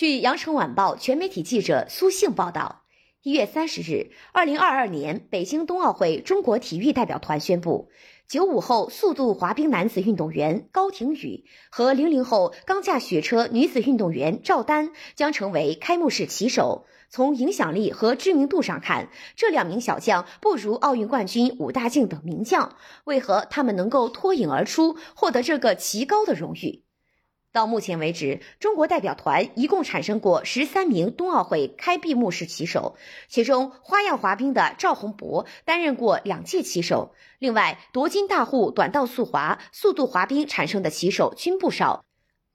据《羊城晚报》全媒体记者苏信报道，一月三十日，二零二二年北京冬奥会中国体育代表团宣布，九五后速度滑冰男子运动员高亭宇和零零后钢架雪车女子运动员赵丹将成为开幕式旗手。从影响力和知名度上看，这两名小将不如奥运冠军武大靖等名将，为何他们能够脱颖而出，获得这个极高的荣誉？到目前为止，中国代表团一共产生过十三名冬奥会开闭幕式旗手，其中花样滑冰的赵宏博担任过两届旗手。另外，夺金大户短道速滑、速度滑冰产生的旗手均不少。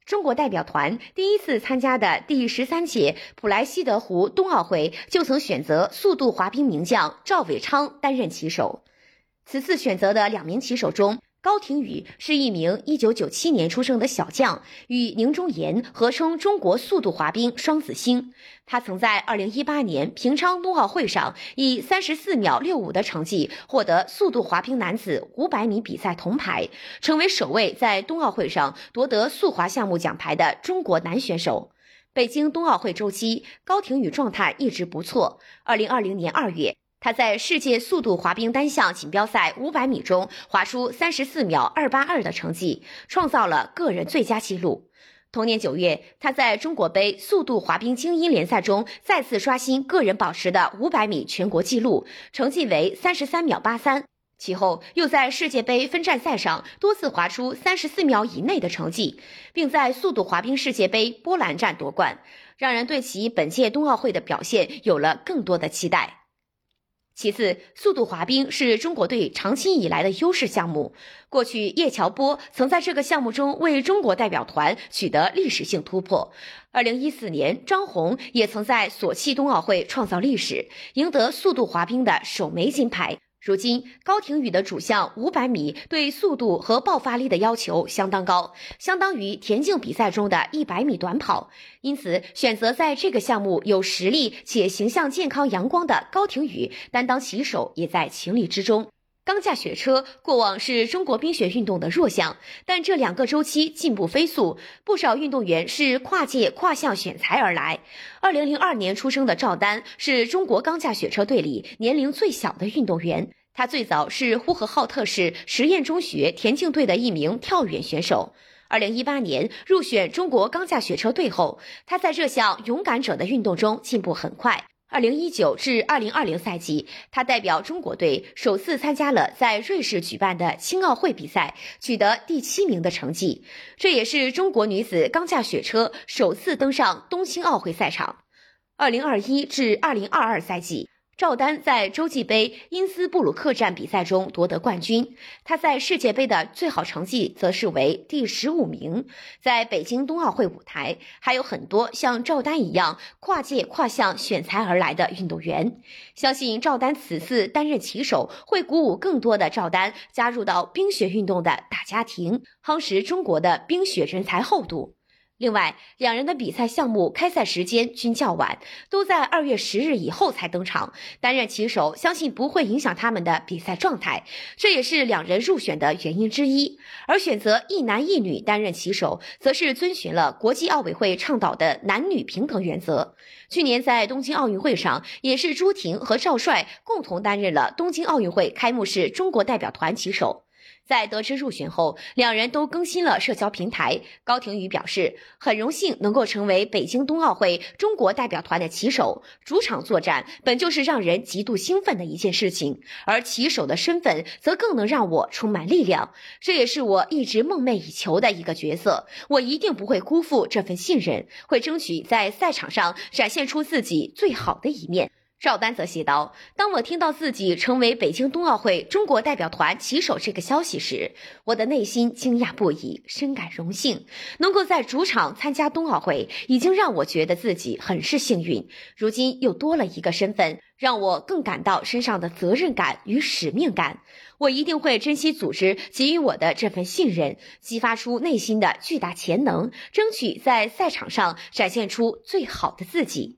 中国代表团第一次参加的第十三届普莱西德湖冬奥会，就曾选择速度滑冰名将赵伟昌担任旗手。此次选择的两名旗手中，高亭宇是一名1997年出生的小将，与宁忠岩合称中国速度滑冰双子星。他曾在2018年平昌冬奥会上以34秒65的成绩获得速度滑冰男子500米比赛铜牌，成为首位在冬奥会上夺得速滑项目奖牌的中国男选手。北京冬奥会周期，高亭宇状态一直不错。2020年2月。他在世界速度滑冰单项锦标赛五百米中滑出三十四秒二八二的成绩，创造了个人最佳纪录。同年九月，他在中国杯速度滑冰精英联赛中再次刷新个人保持的五百米全国纪录，成绩为三十三秒八三。其后又在世界杯分站赛上多次滑出三十四秒以内的成绩，并在速度滑冰世界杯波兰站夺冠，让人对其本届冬奥会的表现有了更多的期待。其次，速度滑冰是中国队长期以来的优势项目。过去，叶乔波曾在这个项目中为中国代表团取得历史性突破。二零一四年，张虹也曾在索契冬奥会创造历史，赢得速度滑冰的首枚金牌。如今，高亭宇的主项五百米对速度和爆发力的要求相当高，相当于田径比赛中的一百米短跑。因此，选择在这个项目有实力且形象健康阳光的高亭宇担当旗手，也在情理之中。钢架雪车过往是中国冰雪运动的弱项，但这两个周期进步飞速，不少运动员是跨界跨项选材而来。二零零二年出生的赵丹是中国钢架雪车队里年龄最小的运动员。他最早是呼和浩特市实验中学田径队的一名跳远选手。二零一八年入选中国钢架雪车队后，他在这项勇敢者的运动中进步很快。二零一九至二零二零赛季，她代表中国队首次参加了在瑞士举办的青奥会比赛，取得第七名的成绩。这也是中国女子钢架雪车首次登上冬青奥会赛场。二零二一至二零二二赛季。赵丹在洲际杯因斯布鲁克站比赛中夺得冠军，他在世界杯的最好成绩则是为第十五名。在北京冬奥会舞台，还有很多像赵丹一样跨界跨项选材而来的运动员。相信赵丹此次担任旗手，会鼓舞更多的赵丹加入到冰雪运动的大家庭，夯实中国的冰雪人才厚度。另外，两人的比赛项目开赛时间均较晚，都在二月十日以后才登场。担任旗手，相信不会影响他们的比赛状态，这也是两人入选的原因之一。而选择一男一女担任旗手，则是遵循了国际奥委会倡导的男女平等原则。去年在东京奥运会上，也是朱婷和赵帅共同担任了东京奥运会开幕式中国代表团旗手。在得知入选后，两人都更新了社交平台。高亭宇表示，很荣幸能够成为北京冬奥会中国代表团的旗手。主场作战本就是让人极度兴奋的一件事情，而旗手的身份则更能让我充满力量。这也是我一直梦寐以求的一个角色。我一定不会辜负这份信任，会争取在赛场上展现出自己最好的一面。赵丹则写道：“当我听到自己成为北京冬奥会中国代表团旗手这个消息时，我的内心惊讶不已，深感荣幸。能够在主场参加冬奥会，已经让我觉得自己很是幸运。如今又多了一个身份，让我更感到身上的责任感与使命感。我一定会珍惜组织给予我的这份信任，激发出内心的巨大潜能，争取在赛场上展现出最好的自己。”